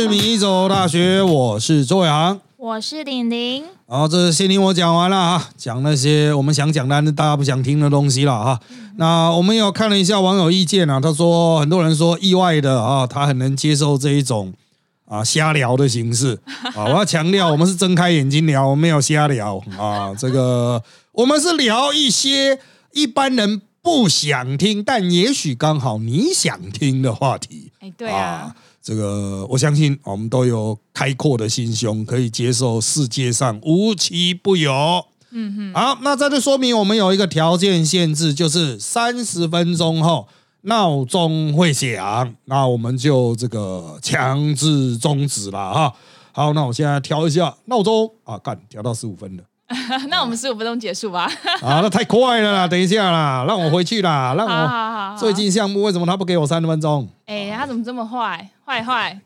是米一走大学，我是周伟航。我是玲玲，然后这先听我讲完了啊，讲那些我们想讲但是大家不想听的东西了哈。那我们有看了一下网友意见啊，他说很多人说意外的啊，他很能接受这一种啊瞎聊的形式 啊。我要强调，我们是睁开眼睛聊，我们没有瞎聊啊。这个我们是聊一些一般人不想听，但也许刚好你想听的话题。哎，对啊。这个我相信，我们都有开阔的心胸，可以接受世界上无奇不有。嗯哼，好，那这就说明我们有一个条件限制，就是三十分钟后闹钟会响，那我们就这个强制终止了哈。好，那我现在调一下闹钟啊，干调到十五分了。那我们十五分钟结束吧。啊，那太快了啦！等一下啦，让我回去啦，让我最近项目为什么他不给我三十分钟？哎，他怎么这么坏？坏坏，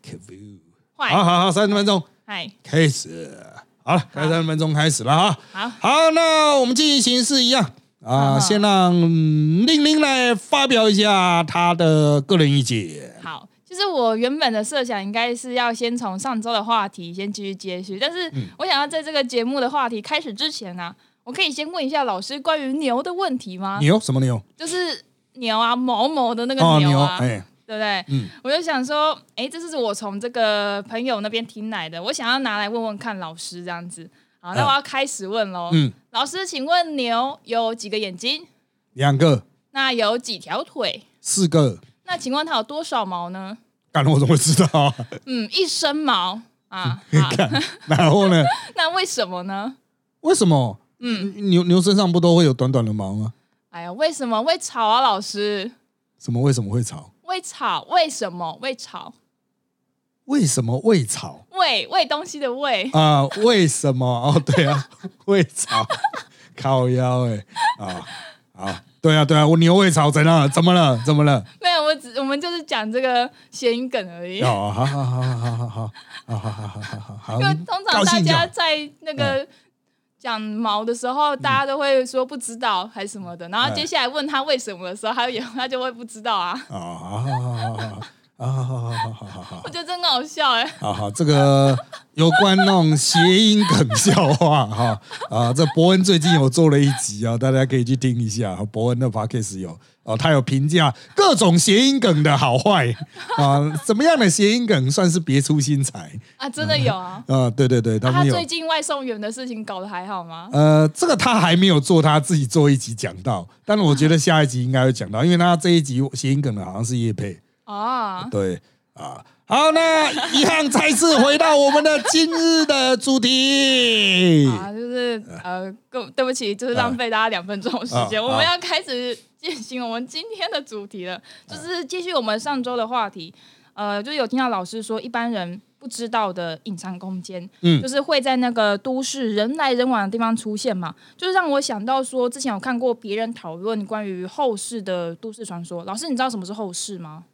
坏！好好好，三十分钟，嗨，开始，好了，开三十分钟开始了哈。好，好，那我们进行式一样啊，先让令令来发表一下他的个人意见。好。就是我原本的设想，应该是要先从上周的话题先继续接续，但是我想要在这个节目的话题开始之前呢，我可以先问一下老师关于牛的问题吗？牛什么牛？就是牛啊，某某的那个牛啊，对不对？嗯，我就想说，哎，这是我从这个朋友那边听来的，我想要拿来问问看老师这样子。好，那我要开始问喽。嗯，老师，请问牛有几个眼睛？两个。那有几条腿？四个。那请问它有多少毛呢？干了我怎么会知道？嗯，一身毛啊！然后呢？那为什么呢？为什么？嗯，牛牛身上不都会有短短的毛吗？哎呀，为什么会吵啊，老师？什么？为什么会吵？喂吵？为什么喂吵？为什么喂草？喂喂东西的喂啊？为什么？哦，对啊，喂草，靠腰哎啊啊！对啊，对啊，我牛尾草怎了？怎么了？怎么了？没有，我只我们就是讲这个谐音梗而已。哦，好好好好好好好好好好好。因为通常大家在那个讲毛的时候，大家都会说不知道还是什么的，然后接下来问他为什么的时候，他也他就会不知道啊。哦，好好好好。啊，好好好好好好，我觉得真的好笑哎。好好，这个有关那种谐音梗笑话哈啊，这伯恩最近有做了一集啊，大家可以去听一下。伯恩的 podcast 有哦，他有评价各种谐音梗的好坏啊，怎么样的谐音梗算是别出心裁啊？真的有啊？啊，对对对，他最近外送员的事情搞得还好吗？呃，这个他还没有做，他自己做一集讲到，但是我觉得下一集应该会讲到，因为他这一集谐音梗的好像是叶佩。啊，对啊，好，那遗憾再次回到我们的今日的主题。啊，就是呃，对对不起，就是浪费大家两分钟时间，我们要开始进行我们今天的主题了，就是继续我们上周的话题，呃，就有听到老师说一般人不知道的隐藏空间，嗯，就是会在那个都市人来人往的地方出现嘛，就是让我想到说，之前有看过别人讨论关于后世的都市传说，老师你知道什么是后世吗？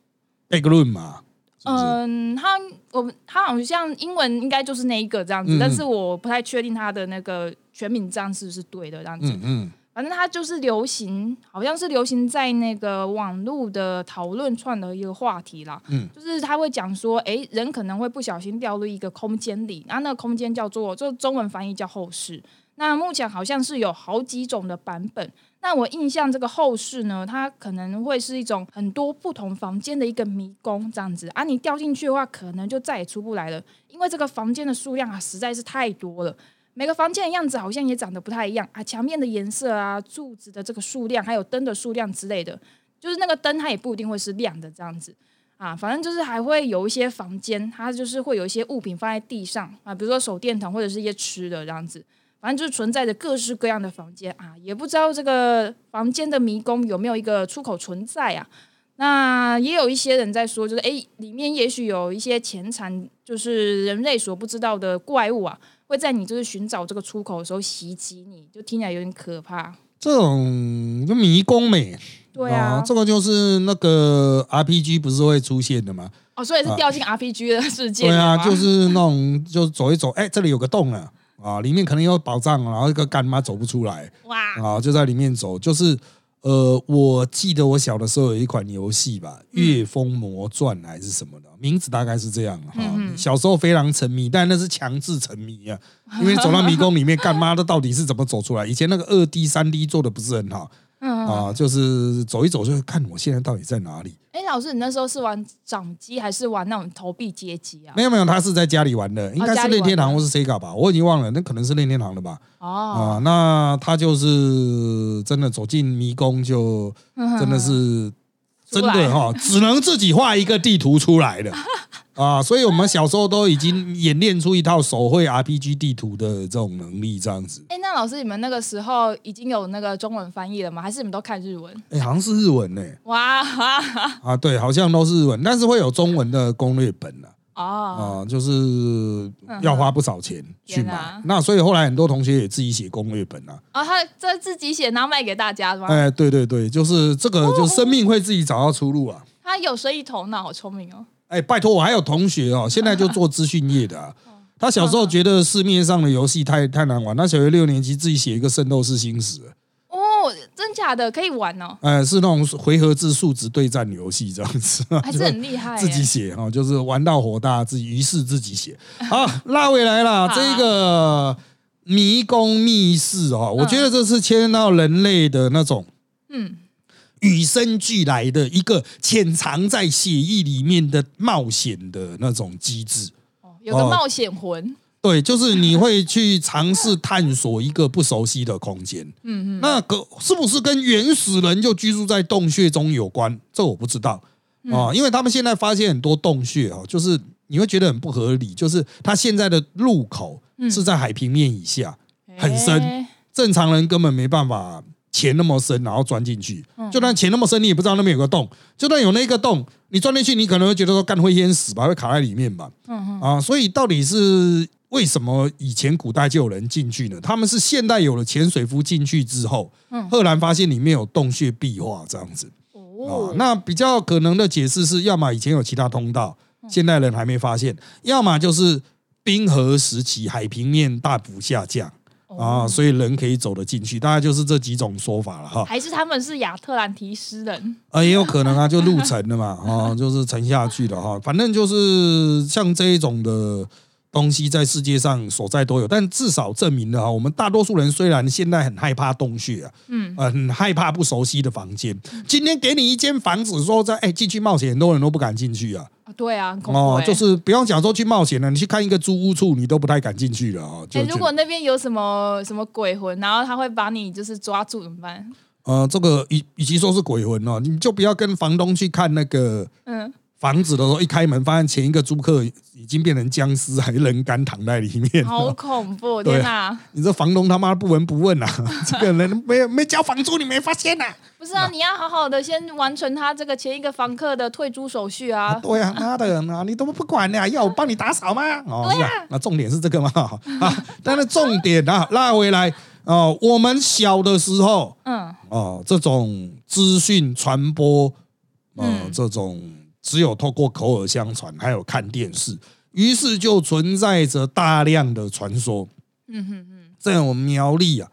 贝格伦嘛，嗯，他我他好像英文应该就是那一个这样子，但是我不太确定他的那个全名这样是不是对的这样子。嗯嗯，反正他就是流行，好像是流行在那个网络的讨论串的一个话题啦。嗯，就是他会讲说，哎，人可能会不小心掉入一个空间里，然后那个空间叫做，就中文翻译叫后世。那目前好像是有好几种的版本。那我印象这个后室呢，它可能会是一种很多不同房间的一个迷宫这样子啊，你掉进去的话，可能就再也出不来了，因为这个房间的数量啊实在是太多了，每个房间的样子好像也长得不太一样啊，墙面的颜色啊，柱子的这个数量，还有灯的数量之类的，就是那个灯它也不一定会是亮的这样子啊，反正就是还会有一些房间，它就是会有一些物品放在地上啊，比如说手电筒或者是一些吃的这样子。反正就是存在着各式各样的房间啊，也不知道这个房间的迷宫有没有一个出口存在啊。那也有一些人在说，就是诶，里面也许有一些潜藏，就是人类所不知道的怪物啊，会在你就是寻找这个出口的时候袭击你，就听起来有点可怕。这种就迷宫美，对啊，这个就是那个 RPG 不是会出现的吗？哦，所以是掉进 RPG 的世界。对啊，就是那种就走一走，哎，这里有个洞啊。啊，里面可能有宝藏，然后一个干妈走不出来，哇！啊，就在里面走，就是呃，我记得我小的时候有一款游戏吧，《月风魔传》还是什么的，名字大概是这样哈。小时候非常沉迷，但那是强制沉迷啊，因为走到迷宫里面，干妈的到底是怎么走出来？以前那个二 D、三 D 做的不是很好。啊，就是走一走，就看我现在到底在哪里。哎，老师，你那时候是玩掌机还是玩那种投币街机啊？没有没有，他是在家里玩的，应该是任天堂或是 Sega 吧，我已经忘了，那可能是任天堂的吧。哦，啊，那他就是真的走进迷宫，就真的是真的哈，只能自己画一个地图出来的。啊，所以我们小时候都已经演练出一套手绘 RPG 地图的这种能力，这样子。哎，那老师，你们那个时候已经有那个中文翻译了吗？还是你们都看日文？哎，好像是日文呢。哇 啊，对，好像都是日文，但是会有中文的攻略本啊。哦，啊，就是要花不少钱去买。那所以后来很多同学也自己写攻略本啊。啊，他这自己写，然后卖给大家是吗？哎，对对对，就是这个，就生命会自己找到出路啊。他有生意头脑，好聪明哦。哎，拜托，我还有同学哦，现在就做资讯业的。他小时候觉得市面上的游戏太太难玩，他小学六年级自己写一个《圣斗士星矢》。哦，真假的可以玩哦？哎，是那种回合制数值对战游戏这样子，还是很厉害。自己写哈，就是玩到火大，自己于是自己写。好，拉回来了，这个迷宫密室哦，我觉得这是牵到人类的那种，嗯。与生俱来的一个潜藏在血液里面的冒险的那种机制，哦，有个冒险魂，对，就是你会去尝试探索一个不熟悉的空间，嗯嗯，那个是不是跟原始人就居住在洞穴中有关？这我不知道。啊，因为他们现在发现很多洞穴哦，就是你会觉得很不合理，就是它现在的入口是在海平面以下，很深，正常人根本没办法。潜那么深，然后钻进去，就算潜那么深，你也不知道那边有个洞。就算有那个洞，你钻进去，你可能会觉得说干会淹死吧，会卡在里面吧。嗯啊，所以到底是为什么以前古代就有人进去呢？他们是现代有了潜水夫进去之后，赫然发现里面有洞穴壁画这样子。哦，那比较可能的解释是，要么以前有其他通道，现代人还没发现；要么就是冰河时期海平面大幅下降。啊，所以人可以走得进去，大概就是这几种说法了哈。还是他们是亚特兰提斯人？啊，也有可能啊，就陆沉的嘛，啊，就是沉下去的哈。反正就是像这一种的东西，在世界上所在都有，但至少证明了哈，我们大多数人虽然现在很害怕洞穴啊，嗯，很害怕不熟悉的房间。今天给你一间房子，说在哎进去冒险，很多人都不敢进去啊。对啊，哦，就是不用讲说去冒险了，你去看一个租屋处，你都不太敢进去了啊。哎，如果那边有什么什么鬼魂，然后他会把你就是抓住怎么办？呃，这个与与其说是鬼魂哦，你就不要跟房东去看那个嗯。房子的时候，一开门发现前一个租客已经变成僵尸，还人干躺在里面，好恐怖！天哪！你这房东他妈不闻不问啊！这个人没有没交房租，你没发现呐？不是啊，你要好好的先完成他这个前一个房客的退租手续啊！对啊，妈的啊，你都不管呢？要我帮你打扫吗？哦，对啊。那重点是这个吗？啊，但是重点啊，拉回来哦，我们小的时候，嗯，哦，这种资讯传播，嗯，这种。只有透过口耳相传，还有看电视，于是就存在着大量的传说。嗯哼哼，在我们苗栗啊，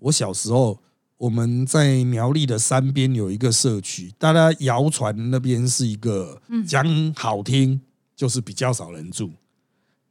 我小时候我们在苗栗的山边有一个社区，大家谣传那边是一个讲好听就是比较少人住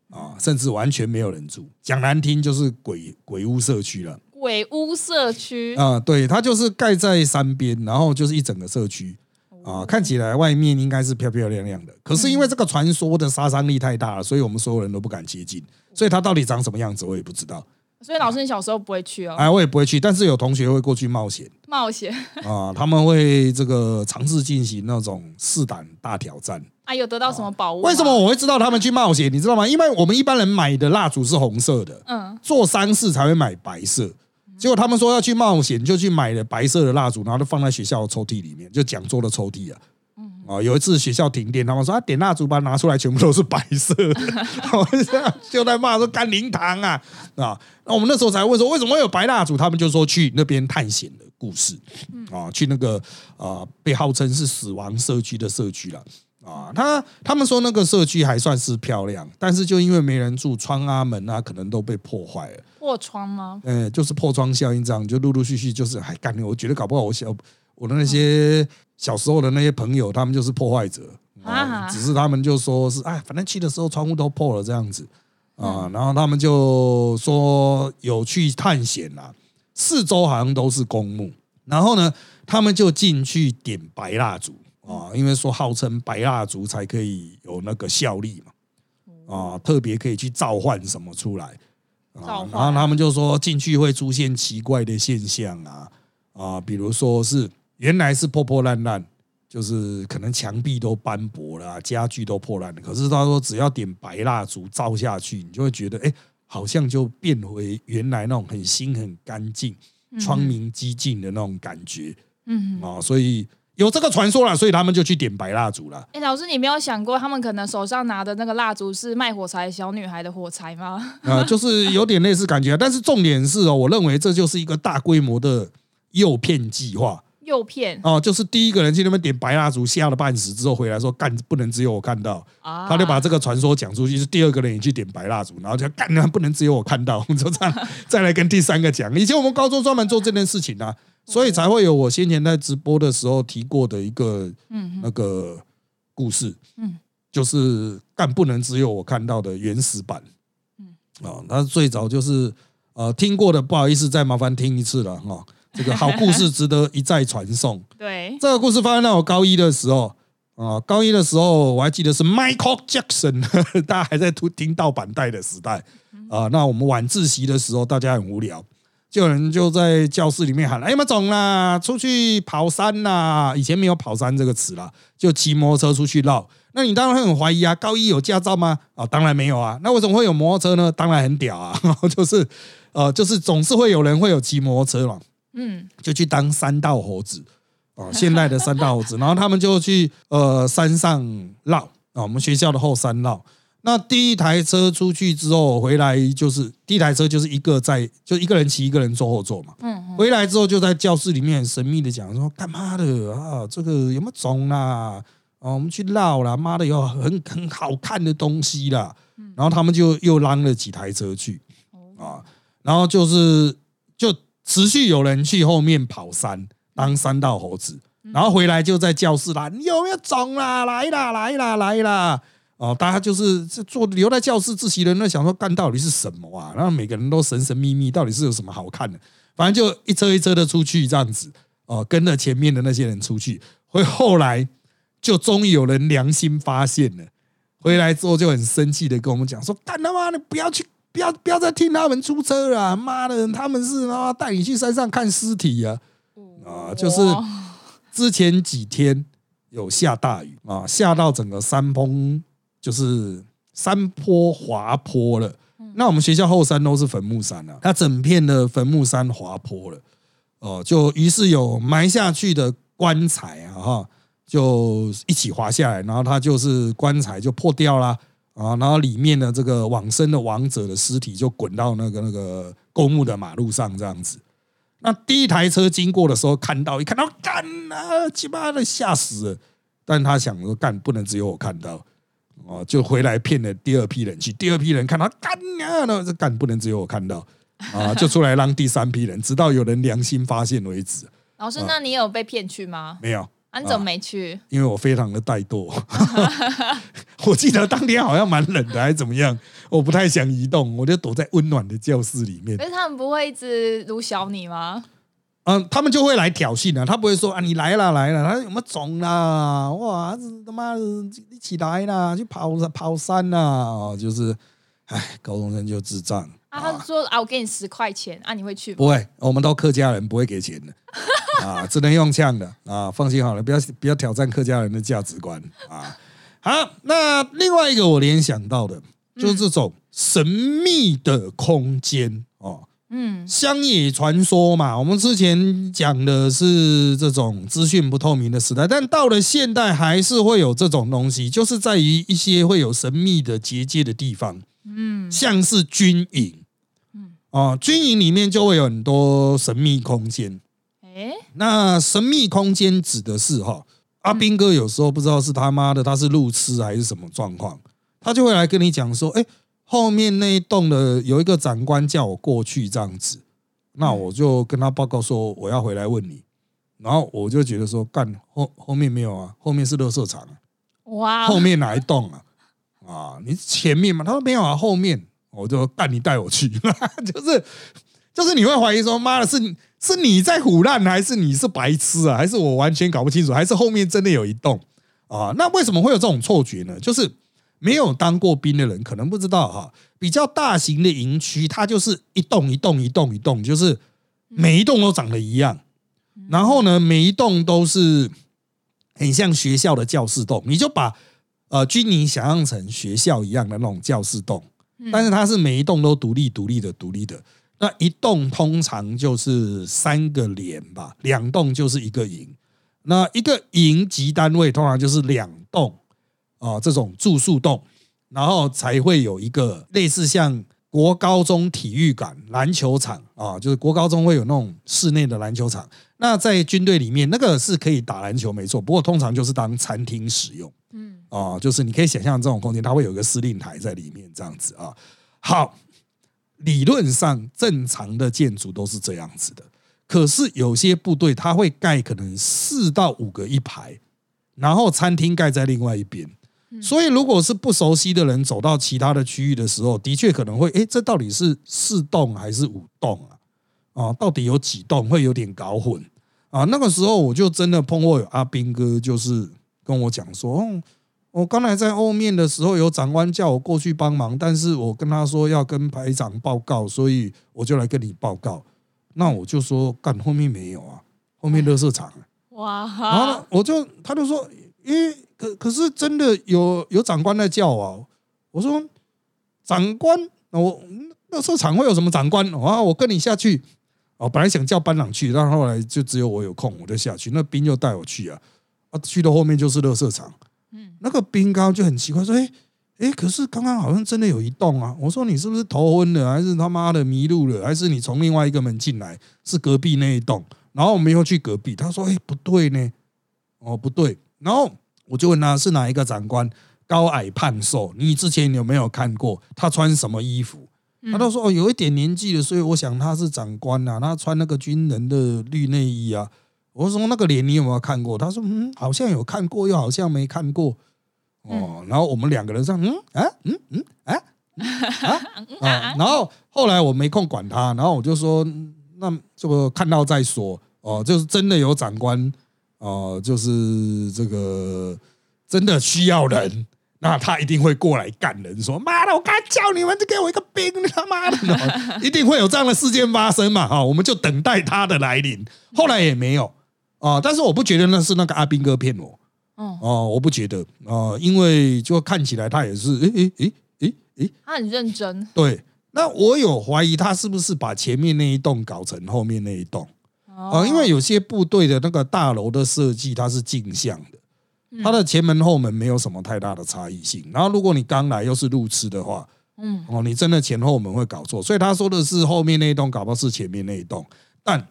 啊，甚至完全没有人住；讲难听就是鬼鬼屋社区了。鬼屋社区啊，对，它就是盖在山边，然后就是一整个社区。啊，看起来外面应该是漂漂亮亮的，可是因为这个传说的杀伤力太大了，所以我们所有人都不敢接近。所以它到底长什么样子，我也不知道。所以老师，你小时候不会去哦？哎，我也不会去，但是有同学会过去冒险。冒险 啊，他们会这个尝试进行那种试胆大挑战。啊，有得到什么宝物？为什么我会知道他们去冒险？你知道吗？因为我们一般人买的蜡烛是红色的，嗯，做丧事才会买白色。结果他们说要去冒险，就去买了白色的蜡烛，然后就放在学校的抽屉里面，就讲桌的抽屉啊。啊，有一次学校停电，他们说啊，点蜡烛吧，拿出来全部都是白色的，就在骂说干灵堂啊啊！那我们那时候才问说为什么会有白蜡烛？他们就说去那边探险的故事啊，去那个啊被号称是死亡社区的社区了啊。他他们说那个社区还算是漂亮，但是就因为没人住，窗啊门啊可能都被破坏了。破窗吗？嗯，就是破窗效应这样，就陆陆续续就是还干。我觉得搞不好我小我的那些小时候的那些朋友，他们就是破坏者啊。只是他们就说是哎，反正去的时候窗户都破了这样子啊。然后他们就说有去探险啦，四周好像都是公墓。然后呢，他们就进去点白蜡烛啊，因为说号称白蜡烛才可以有那个效力嘛啊，特别可以去召唤什么出来。然后他们就说进去会出现奇怪的现象啊啊，比如说是原来是破破烂烂，就是可能墙壁都斑驳了，家具都破烂了。可是他说只要点白蜡烛照下去，你就会觉得哎，好像就变回原来那种很新很干净、窗明几净的那种感觉。嗯啊，所以。有这个传说了，所以他们就去点白蜡烛了。哎，老师，你没有想过他们可能手上拿的那个蜡烛是卖火柴小女孩的火柴吗？啊，就是有点类似感觉，但是重点是哦，我认为这就是一个大规模的诱骗计划。诱骗哦，就是第一个人去那边点白蜡烛，吓了半死之后回来说干不能只有我看到，他就把这个传说讲出去。是第二个人也去点白蜡烛，然后就干不能只有我看到，就这样再来跟第三个讲。以前我们高中专门做这件事情啊。所以才会有我先前在直播的时候提过的一个那个故事，嗯，就是但不能只有我看到的原始版，嗯，啊，那最早就是呃听过的，不好意思再麻烦听一次了哈，这个好故事值得一再传送。对，这个故事发生在我高一的时候啊，高一的时候我还记得是 Michael Jackson，大家还在听听盗版带的时代啊，那我们晚自习的时候大家很无聊。就有人就在教室里面喊：“哎，妈总啦，出去跑山啦！”以前没有“跑山”这个词啦，就骑摩托车出去绕。那你当然会很怀疑啊，高一有驾照吗？啊，当然没有啊。那为什么会有摩托车呢？当然很屌啊，就是呃，就是总是会有人会有骑摩托车嘛。嗯，就去当山道猴子啊，现代的山道猴子。然后他们就去呃山上绕啊，我们学校的后山绕。那第一台车出去之后回来，就是第一台车就是一个在，就一个人骑，一个人坐后座嘛。嗯。回来之后就在教室里面神秘的讲说：“干嘛的啊？这个有没有种啦？啊，我们去绕啦！妈的，有很很好看的东西啦。”然后他们就又拉了几台车去啊，然后就是就持续有人去后面跑山当山道猴子，然后回来就在教室啦，你有没有种啦？来啦，来啦，来啦！哦，大家就是坐留在教室自习的人，想说干到底是什么啊？然后每个人都神神秘秘，到底是有什么好看的？反正就一车一车的出去这样子，哦，跟着前面的那些人出去。会后来就终于有人良心发现了，回来之后就很生气的跟我们讲说：“干他妈的，不要去，不要不要再听他们出车了！妈的，他们是他妈带你去山上看尸体啊！啊，就是之前几天有下大雨啊，下到整个山峰。”就是山坡滑坡了，那我们学校后山都是坟墓山啊，它整片的坟墓山滑坡了，哦，就于是有埋下去的棺材啊，哈，就一起滑下来，然后它就是棺材就破掉啦啊，然后里面的这个往生的亡者的尸体就滚到那个那个公墓的马路上这样子。那第一台车经过的时候看到，一看到干啊，鸡巴的吓死了，但他想说干不能只有我看到。哦，就回来骗了第二批人去，第二批人看到干啊，那这干不能只有我看到啊，就出来让第三批人，直到有人良心发现为止。老师，那你有被骗去吗？没有，安怎么没去？因为我非常的怠惰。我记得当天好像蛮冷的，还是怎么样？我不太想移动，我就躲在温暖的教室里面。可是他们不会一直撸小你吗？嗯，他们就会来挑衅啊，他不会说啊，你来了来了，他有没有种啦？哇，他妈的一起来啦，去跑跑山呐！哦，就是，哎，高中生就智障啊。他说啊，我给你十块钱啊，你会去？不会，我们都客家人，不会给钱的 啊，只能用呛的啊。放心好了，不要不要挑战客家人的价值观啊。好，那另外一个我联想到的，就是这种神秘的空间哦。嗯，乡野传说嘛，我们之前讲的是这种资讯不透明的时代，但到了现代还是会有这种东西，就是在于一些会有神秘的结界的地方，嗯，像是军营，嗯，哦，军营里面就会有很多神秘空间，哎，那神秘空间指的是哈，阿兵哥有时候不知道是他妈的他是路痴还是什么状况，他就会来跟你讲说，哎，后面那一栋的有一个长官叫我过去这样子，那我就跟他报告说我要回来问你，然后我就觉得说干后后面没有啊，后面是乐色场，哇，后面哪一栋啊？啊，你前面嘛？他说没有啊，后面我就干你带我去，就是就是你会怀疑说妈的是。是你在胡乱，还是你是白痴啊？还是我完全搞不清楚？还是后面真的有一栋啊？那为什么会有这种错觉呢？就是没有当过兵的人可能不知道哈。比较大型的营区，它就是一栋一栋一栋一栋，就是每一栋都长得一样。然后呢，每一栋都是很像学校的教室栋，你就把呃军营想象成学校一样的那种教室栋，但是它是每一栋都独立独立的独立的。那一栋通常就是三个连吧，两栋就是一个营。那一个营级单位通常就是两栋啊，这种住宿洞，然后才会有一个类似像国高中体育馆篮球场啊，就是国高中会有那种室内的篮球场。那在军队里面，那个是可以打篮球，没错。不过通常就是当餐厅使用，嗯，啊，就是你可以想象这种空间，它会有一个司令台在里面这样子啊。好。理论上正常的建筑都是这样子的，可是有些部队他会盖可能四到五个一排，然后餐厅盖在另外一边，所以如果是不熟悉的人走到其他的区域的时候，的确可能会，哎，这到底是四栋还是五栋啊？啊，到底有几栋？会有点搞混啊。那个时候我就真的碰过有阿兵哥，就是跟我讲说。我刚才在后面的时候，有长官叫我过去帮忙，但是我跟他说要跟排长报告，所以我就来跟你报告。那我就说干后面没有啊，后面热色场。哇！然后呢，我就他就说，诶，可可是真的有有长官在叫啊。我说长官，我热色场会有什么长官啊？我跟你下去。哦，本来想叫班长去，但后来就只有我有空，我就下去。那兵就带我去啊，啊，去到后面就是热色场。嗯那个兵刚刚就很奇怪，说：“哎哎，可是刚刚好像真的有一栋啊！”我说：“你是不是头昏了，还是他妈的迷路了，还是你从另外一个门进来？是隔壁那一栋？”然后我们又去隔壁，他说：“哎，不对呢，哦不对。”然后我就问他是哪一个长官，高矮胖瘦，你之前有没有看过他穿什么衣服？他都说：“哦，有一点年纪了，所以我想他是长官啊，他穿那个军人的绿内衣啊。”我说：“那个脸你有没有看过？”他说：“嗯，好像有看过，又好像没看过。”哦，然后我们两个人说，嗯啊，嗯嗯啊啊 啊，然后后来我没空管他，然后我就说，那这个看到再说哦，就是真的有长官哦，就是这个真的需要人，那他一定会过来干人，说妈的，我刚叫你们就给我一个兵，他妈的，一定会有这样的事件发生嘛？哈，我们就等待他的来临，后来也没有啊，但是我不觉得那是那个阿兵哥骗我。哦，我不觉得啊，因为就看起来他也是，诶诶诶诶诶，他很认真。对，那我有怀疑他是不是把前面那一栋搞成后面那一栋啊？因为有些部队的那个大楼的设计它是镜像的，它的前门后门没有什么太大的差异性。然后如果你刚来又是路痴的话，嗯，哦，你真的前后门会搞错。所以他说的是后面那一栋，搞不好是前面那一栋。但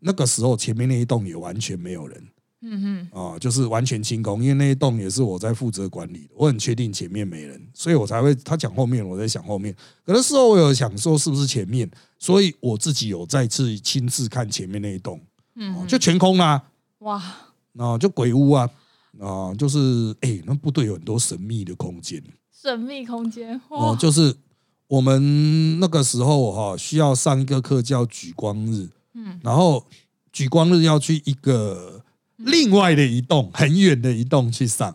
那个时候前面那一栋也完全没有人。嗯哼，啊，就是完全清空，因为那一栋也是我在负责管理的，我很确定前面没人，所以我才会他讲后面，我在想后面。可能事后我有想说是不是前面，所以我自己有再次亲自看前面那一栋，嗯，就全空啦，哇，啊，就鬼屋啊，啊，就是哎，那部队有很多神秘的空间，神秘空间，哦，就是我们那个时候哈需要上一个课叫举光日，嗯，然后举光日要去一个。另外的一栋很远的一栋去上，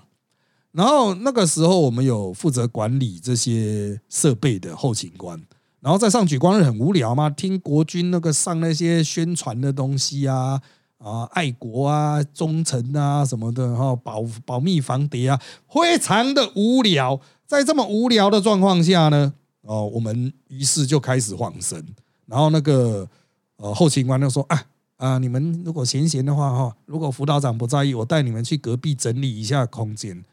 然后那个时候我们有负责管理这些设备的后勤官，然后在上举光日很无聊嘛，听国军那个上那些宣传的东西啊啊，爱国啊，忠诚啊什么的，然后保保密防谍啊，非常的无聊。在这么无聊的状况下呢，哦，我们于是就开始晃神，然后那个呃后勤官就说啊。啊，你们如果闲闲的话哈，如果辅导长不在意，我带你们去隔壁整理一下空间。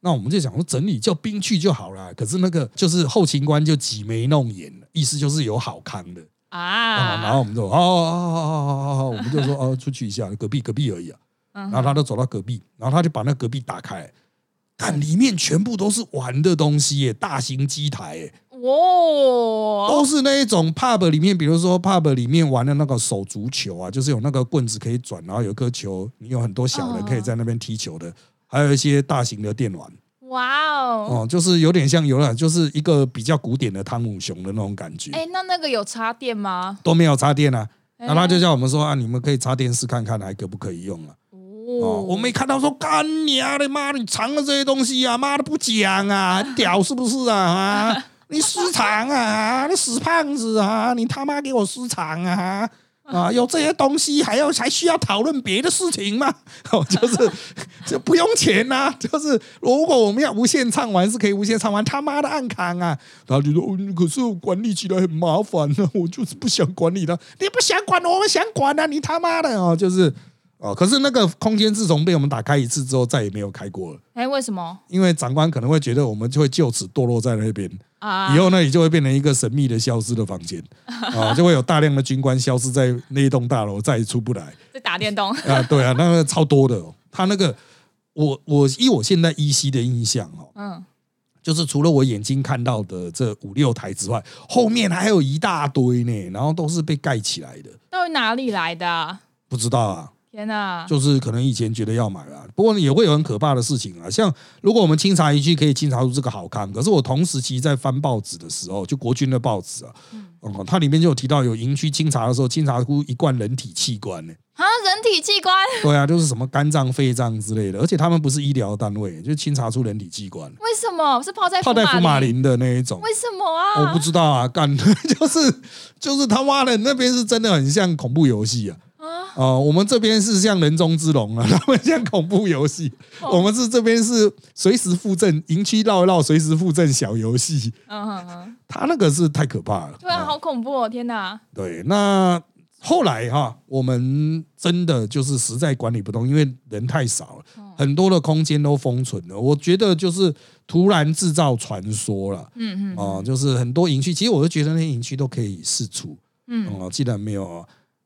那我们就想说，整理叫兵去就好了。可是那个就是后勤官就挤眉弄眼，意思就是有好康的啊。然后我们就哦哦哦哦哦，我们就说哦，出去一下，隔壁隔壁而已啊。然后他就走到隔壁，然后他就把那隔壁打开，看里面全部都是玩的东西耶，大型机台耶，哇，都是那一种 pub 里面，比如说 pub 里面玩的那个手足球啊，就是有那个棍子可以转，然后有颗球，你有很多小人可以在那边踢球的，还有一些大型的电玩。哇哦，哦，就是有点像游览，就是一个比较古典的汤姆熊的那种感觉。哎，那那个有插电吗？都没有插电啊，然后他就叫我们说啊，你们可以插电视看看，还可不可以用啊？哦，我没看到说干你啊！你妈，你藏了这些东西啊！妈的不讲啊，屌是不是啊？啊，你私藏啊！你死胖子啊！你他妈给我私藏啊！啊，有这些东西还要还需要讨论别的事情吗？哦，就是 就不用钱呐，就是如果我们要无限畅玩，是可以无限畅玩。他妈的暗扛啊！然后就说，可是管理起来很麻烦呢，我就是不想管理他。你不想管，我们想管啊！你他妈的哦，就是哦，可是那个空间自从被我们打开一次之后，再也没有开过了。哎，为什么？因为长官可能会觉得我们就会就此堕落在那边。啊！以后那里就会变成一个神秘的消失的房间啊，就会有大量的军官消失在那一栋大楼，再也出不来。在打电动啊？对啊，那个超多的。他那个，我我以我现在依稀的印象哦，嗯，就是除了我眼睛看到的这五六台之外，后面还有一大堆呢，然后都是被盖起来的。到底哪里来的？不知道啊。天呐！就是可能以前觉得要买了，不过也会有很可怕的事情啊。像如果我们清查一句可以清查出这个好看，可是我同时期在翻报纸的时候，就国军的报纸啊，哦，它里面就有提到有营区清查的时候，清查出一罐人体器官呢。啊，人体器官？对啊，就是什么肝脏、肺脏之类的，而且他们不是医疗单位，就清查出人体器官。为什么是泡在泡在福马林的那一种？为什么啊？我不知道啊，干 就是就是他妈的那边是真的很像恐怖游戏啊。哦，我们这边是像人中之龙啊，他们像恐怖游戏。我们是这边是随时附赠营区绕一绕，随时附赠小游戏。嗯哼哼，他那个是太可怕了。对啊，好恐怖哦！天哪。对，那后来哈，我们真的就是实在管理不动，因为人太少了，很多的空间都封存了。我觉得就是突然制造传说了。嗯嗯。哦，就是很多营区，其实我就觉得那些营区都可以试出。嗯。哦，既然没有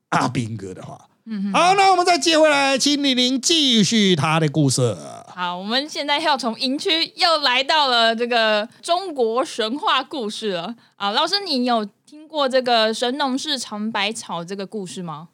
阿兵哥的话。嗯，好，那我们再接回来，请李玲继续他的故事。好，我们现在要从营区又来到了这个中国神话故事了。啊，老师，你有听过这个神农氏尝百草这个故事吗？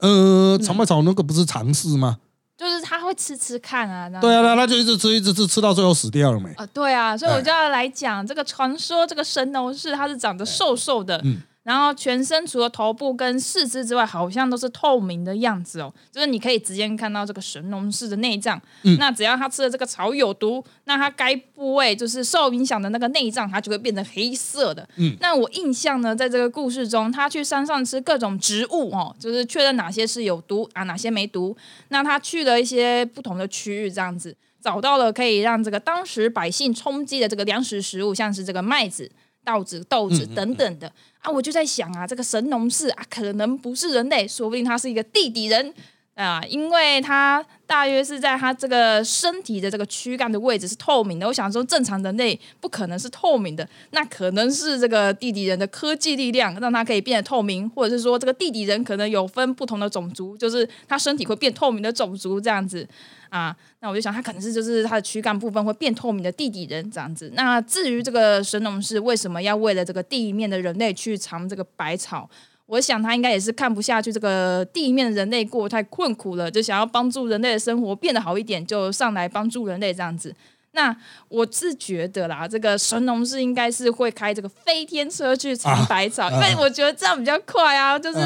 呃，尝百草那个不是尝试吗？就是他会吃吃看啊，对啊，那他就一直吃，一直吃，吃到最后死掉了没？啊，对啊，所以我就要来讲这个传说，这个神农氏他是长得瘦瘦的，嗯。然后全身除了头部跟四肢之外，好像都是透明的样子哦，就是你可以直接看到这个神农氏的内脏。那只要他吃了这个草有毒，那他该部位就是受影响的那个内脏，它就会变成黑色的。嗯，那我印象呢，在这个故事中，他去山上吃各种植物哦，就是确认哪些是有毒啊，哪些没毒。那他去了一些不同的区域，这样子找到了可以让这个当时百姓充饥的这个粮食食物，像是这个麦子。稻子、豆子等等的。啊，我就在想啊，这个神农氏啊，可能不是人类，说不定他是一个地底人啊，因为他大约是在他这个身体的这个躯干的位置是透明的。我想说，正常人类不可能是透明的，那可能是这个地底人的科技力量让他可以变得透明，或者是说这个地底人可能有分不同的种族，就是他身体会变透明的种族这样子。啊，那我就想，他可能是就是他的躯干部分会变透明的地底人这样子。那至于这个神农氏为什么要为了这个地面的人类去尝这个百草，我想他应该也是看不下去这个地面人类过太困苦了，就想要帮助人类的生活变得好一点，就上来帮助人类这样子。那我是觉得啦，这个神农氏应该是会开这个飞天车去尝百草，因为我觉得这样比较快啊，就是。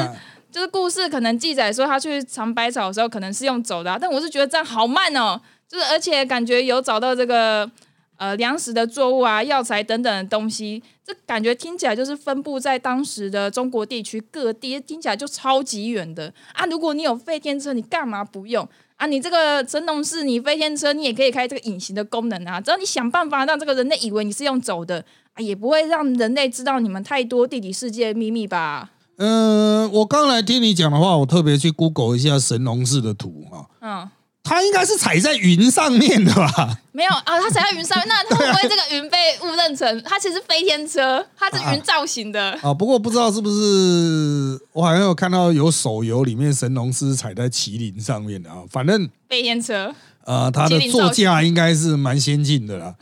就是故事可能记载说他去尝百草的时候可能是用走的，但我是觉得这样好慢哦。就是而且感觉有找到这个呃粮食的作物啊、药材等等的东西，这感觉听起来就是分布在当时的中国地区各地，听起来就超级远的啊。如果你有飞天车，你干嘛不用啊？你这个神农氏，你飞天车，你也可以开这个隐形的功能啊。只要你想办法让这个人类以为你是用走的啊，也不会让人类知道你们太多地理世界秘密吧。嗯，我刚来听你讲的话，我特别去 Google 一下神农氏的图哈。嗯，它应该是踩在云上面的吧？没有啊，它踩在云上面，那它会不会这个云被误认成它其实飞天车？它是云造型的啊。不过不知道是不是我好像有看到有手游里面神农是踩在麒麟上面的啊。反正飞天车啊，它的座驾应该是蛮先进的啦。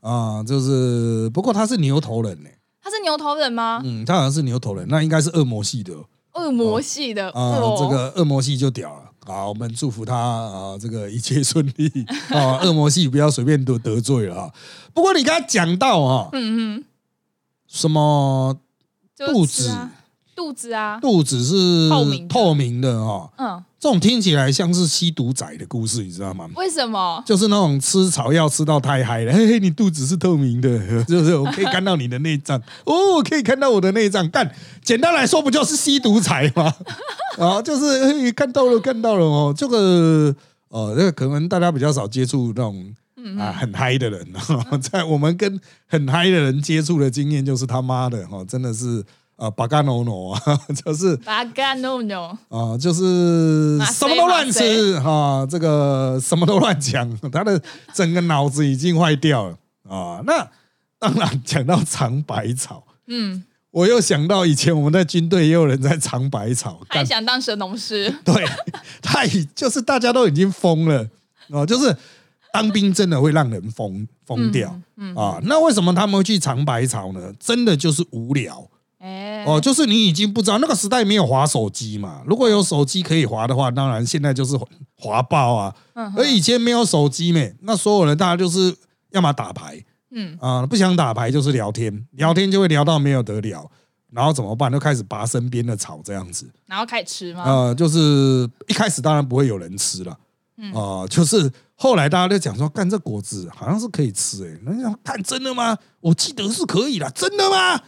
啊，就是不过他是牛头人呢。他是牛头人吗？嗯，他好像是牛头人，那应该是恶魔系的。恶魔系的啊，这个恶魔系就屌了。好，我们祝福他啊，这个一切顺利 啊，恶魔系不要随便得得罪了啊。不过你刚才讲到啊，嗯嗯，什么肚子？肚子啊，肚子是透明透明的啊。嗯，这种听起来像是吸毒仔的故事，你知道吗？为什么？就是那种吃草药吃到太嗨了，嘿嘿，你肚子是透明的，就是我可以看到你的内脏哦，可以看到我的内脏。但，简单来说，不就是吸毒仔吗？啊，就是嘿，看到了，看到了哦。这个哦，那个可能大家比较少接触那种啊很嗨的人，在我们跟很嗨的人接触的经验，就是他妈的哈，真的是。啊，巴嘎诺诺啊，就是巴嘎诺诺啊，就是什么都乱吃哈，这个什么都乱讲，他的整个脑子已经坏掉了啊。那当然讲到尝百草，嗯，我又想到以前我们在军队也有人在尝百草，还想当神农师，对，他已就是大家都已经疯了啊，就是当兵真的会让人疯疯掉啊。那为什么他们会去尝百草呢？真的就是无聊。哦，就是你已经不知道那个时代没有滑手机嘛？如果有手机可以滑的话，当然现在就是滑爆啊。而以前没有手机没，那所有人大家就是要么打牌，嗯啊，不想打牌就是聊天，聊天就会聊到没有得聊，然后怎么办？就开始拔身边的草这样子，然后开始吃吗？呃，就是一开始当然不会有人吃了，啊，就是后来大家就讲说，干这果子好像是可以吃，哎，人家看真的吗？我记得是可以的，真的吗？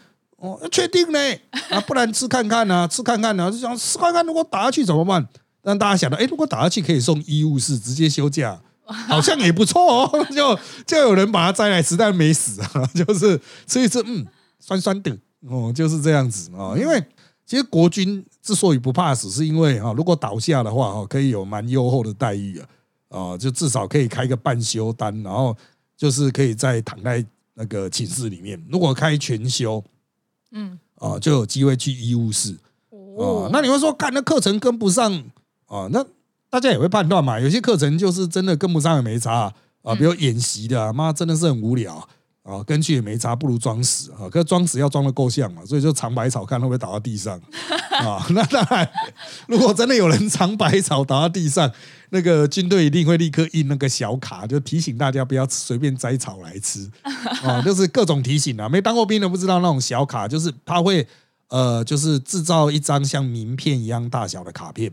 确定呢，啊，不然吃看看呢，吃看看呢，就想吃看看，如果打下去怎么办？让大家想到，哎，如果打下去可以送医务室，直接休假，好像也不错哦。就就有人把它摘来吃，但没死啊，就是吃一吃，嗯，酸酸的哦，就是这样子啊。因为其实国军之所以不怕死，是因为哈，如果倒下的话，哈，可以有蛮优厚的待遇啊，啊，就至少可以开个半休单，然后就是可以再躺在那个寝室里面。如果开全休。嗯啊，就有机会去医务室哦。那你会说，干那课程跟不上啊？那大家也会判断嘛。有些课程就是真的跟不上也没差啊，比如演习的，妈真的是很无聊啊，跟去也没差，不如装死啊。可是装死要装的够像嘛，所以就藏百草，看会不会倒到地上啊。那当然，如果真的有人藏百草倒到地上。那个军队一定会立刻印那个小卡，就提醒大家不要随便摘草来吃啊，就是各种提醒啊。没当过兵的不知道那种小卡，就是他会呃，就是制造一张像名片一样大小的卡片，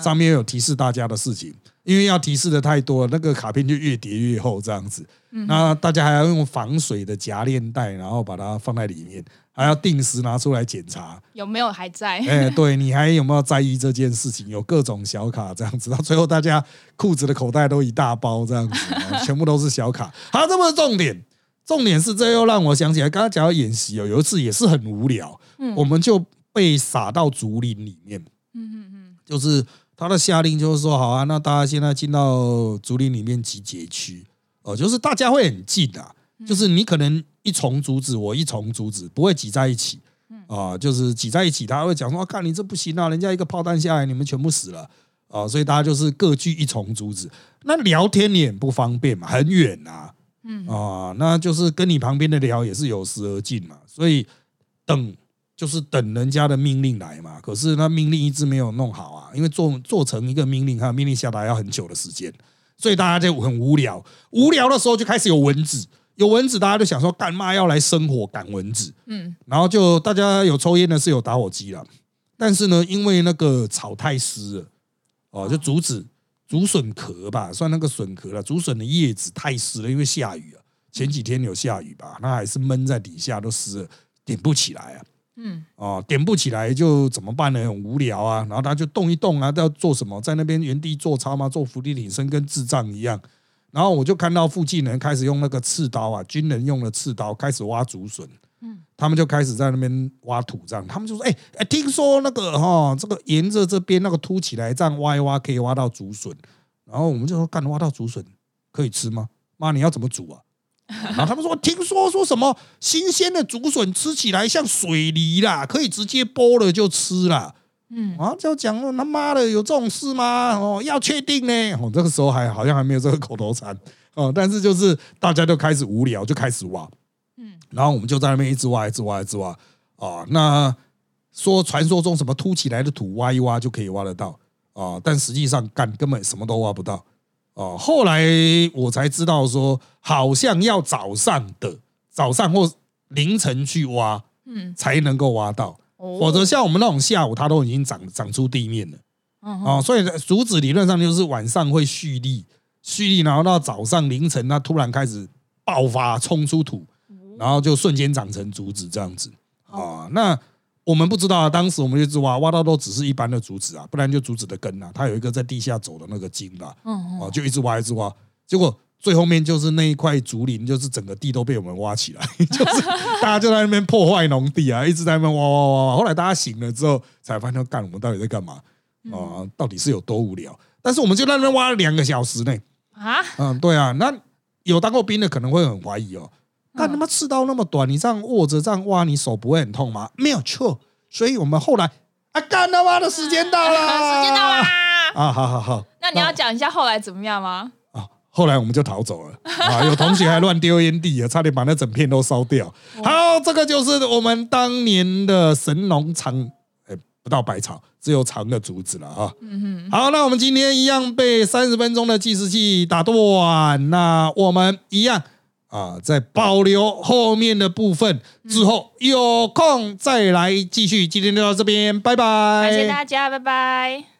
上面有提示大家的事情。因为要提示的太多，那个卡片就越叠越厚这样子。那大家还要用防水的夹链袋，然后把它放在里面。还要定时拿出来检查有没有还在？哎，对你还有没有在意这件事情？有各种小卡这样子，到最后大家裤子的口袋都一大包这样子，全部都是小卡。好，这不是重点，重点是这又让我想起来，刚刚讲到演习哦，有一次也是很无聊，我们就被撒到竹林里面。嗯嗯嗯，就是他的下令就是说，好啊，那大家现在进到竹林里面集结区。哦，就是大家会很近啊，就是你可能。一重竹子，我一重竹子，不会挤在一起，啊，就是挤在一起，他会讲说，看你这不行啊，人家一个炮弹下来，你们全部死了，啊，所以大家就是各据一重竹子，那聊天也不方便嘛，很远啊，嗯。啊，那就是跟你旁边的聊也是有时而近嘛，所以等就是等人家的命令来嘛，可是那命令一直没有弄好啊，因为做做成一个命令，有命令下达要很久的时间，所以大家就很无聊，无聊的时候就开始有蚊子。有蚊子，大家就想说干嘛要来生火赶蚊子？嗯，然后就大家有抽烟的是有打火机了，但是呢，因为那个草太湿了，哦，就竹子、竹笋壳吧，算那个笋壳了，竹笋的叶子太湿了，因为下雨啊，前几天有下雨吧，那还是闷在底下都湿了，点不起来啊。嗯，哦，点不起来就怎么办呢？很无聊啊，然后他就动一动啊，要做什么？在那边原地做操吗？做伏地挺身，跟智障一样。然后我就看到附近人开始用那个刺刀啊，军人用的刺刀开始挖竹笋，嗯，他们就开始在那边挖土，这样，他们就说，哎哎，听说那个哈，这个沿着这边那个凸起来，这样挖一挖可以挖到竹笋，然后我们就说干挖到竹笋可以吃吗？妈，你要怎么煮啊？然后他们说听说说什么新鲜的竹笋吃起来像水梨啦，可以直接剥了就吃啦。嗯啊，就讲了他妈的有这种事吗？哦，要确定呢。哦，这个时候还好像还没有这个口头禅 哦，但是就是大家就开始无聊，就开始挖。嗯，然后我们就在那边一直挖，一直挖，一直挖啊。那说传说中什么凸起来的土挖一挖就可以挖得到啊，但实际上干根本什么都挖不到。哦，后来我才知道说，好像要早上的早上或凌晨去挖，嗯，才能够挖到，否则像我们那种下午，它都已经长长出地面了，哦，所以竹子理论上就是晚上会蓄力，蓄力，然后到早上凌晨，它突然开始爆发，冲出土，然后就瞬间长成竹子这样子。啊，那。我们不知道啊，当时我们就直挖挖到都只是一般的竹子啊，不然就竹子的根啊，它有一个在地下走的那个茎吧，哦，就一直挖一直挖，结果最后面就是那一块竹林，就是整个地都被我们挖起来，就是大家就在那边破坏农地啊，一直在那边挖挖挖，后来大家醒了之后才发现，干我们到底在干嘛啊？到底是有多无聊？但是我们就在那边挖了两个小时呢，啊，嗯，对啊，那有当过兵的可能会很怀疑哦。看他妈刺刀那么短，你这样握着这样挖，你手不会很痛吗？没有错，所以我们后来啊，干他妈的时间到了，时间到了！啊，好好好，那你要讲一下后来怎么样吗？啊，后来我们就逃走了啊，有同学还乱丢烟蒂啊，差点把那整片都烧掉。好，这个就是我们当年的神农尝，哎，不到百草，只有尝的竹子了啊。嗯哼，好，那我们今天一样被三十分钟的计时器打断，那我们一样。啊，在保留后面的部分之后，有空再来继续。今天就到这边，拜拜。感谢大家，拜拜。